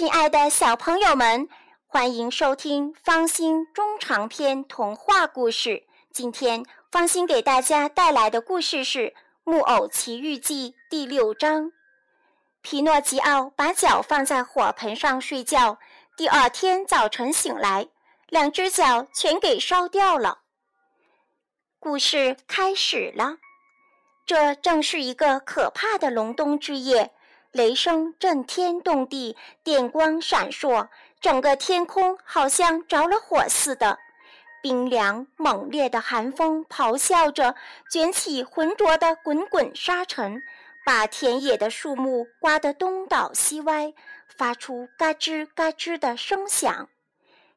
亲爱的小朋友们，欢迎收听方心中长篇童话故事。今天，方心给大家带来的故事是《木偶奇遇记》第六章。皮诺吉奥把脚放在火盆上睡觉，第二天早晨醒来，两只脚全给烧掉了。故事开始了，这正是一个可怕的隆冬之夜。雷声震天动地，电光闪烁，整个天空好像着了火似的。冰凉猛烈的寒风咆哮着，卷起浑浊的滚滚沙尘，把田野的树木刮得东倒西歪，发出嘎吱嘎吱的声响。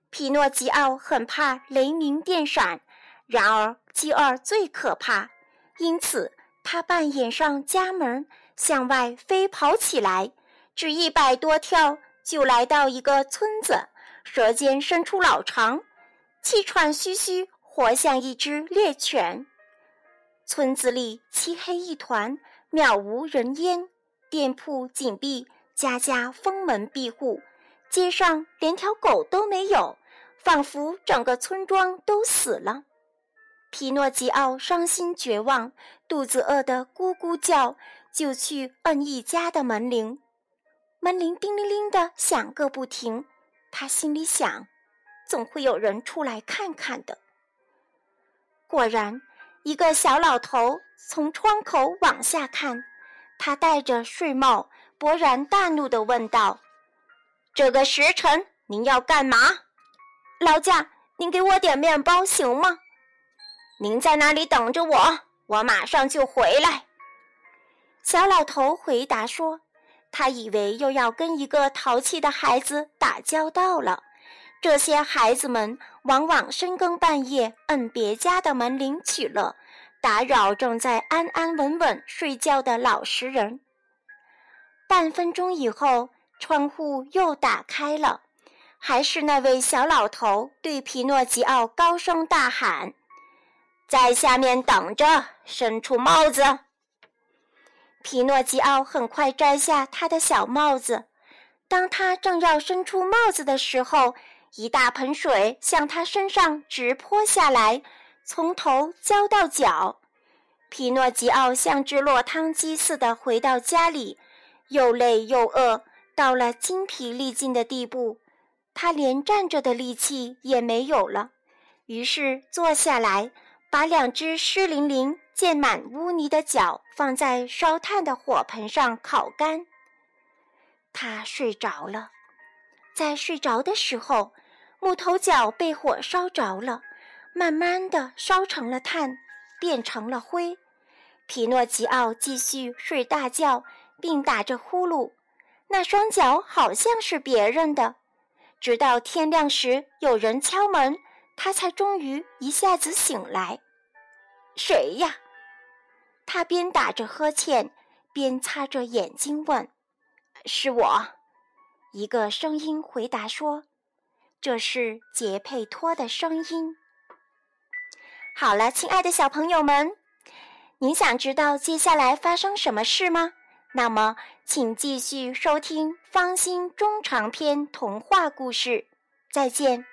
皮诺吉奥很怕雷鸣电闪，然而鸡儿最可怕，因此他半掩上家门。向外飞跑起来，只一百多跳，就来到一个村子，舌尖伸出老长，气喘吁吁，活像一只猎犬。村子里漆黑一团，渺无人烟，店铺紧闭，家家封门闭户，街上连条狗都没有，仿佛整个村庄都死了。皮诺吉奥伤心绝望，肚子饿得咕咕叫。就去摁一家的门铃，门铃叮铃铃的响个不停。他心里想，总会有人出来看看的。果然，一个小老头从窗口往下看，他戴着睡帽，勃然大怒的问道：“这个时辰您要干嘛？劳驾，您给我点面包行吗？您在那里等着我，我马上就回来。”小老头回答说：“他以为又要跟一个淘气的孩子打交道了。这些孩子们往往深更半夜摁别家的门铃取乐，打扰正在安安稳稳睡觉的老实人。”半分钟以后，窗户又打开了，还是那位小老头对皮诺吉奥高声大喊：“在下面等着，伸出帽子。”皮诺吉奥很快摘下他的小帽子，当他正要伸出帽子的时候，一大盆水向他身上直泼下来，从头浇到脚。皮诺吉奥像只落汤鸡似的回到家里，又累又饿，到了精疲力尽的地步，他连站着的力气也没有了，于是坐下来，把两只湿淋淋。溅满污泥的脚放在烧炭的火盆上烤干。他睡着了，在睡着的时候，木头脚被火烧着了，慢慢的烧成了炭，变成了灰。皮诺吉奥继续睡大觉，并打着呼噜。那双脚好像是别人的。直到天亮时，有人敲门，他才终于一下子醒来。谁呀？他边打着呵欠，边擦着眼睛问：“是我。”一个声音回答说：“这是杰佩托的声音。”好了，亲爱的小朋友们，您想知道接下来发生什么事吗？那么，请继续收听方心中长篇童话故事。再见。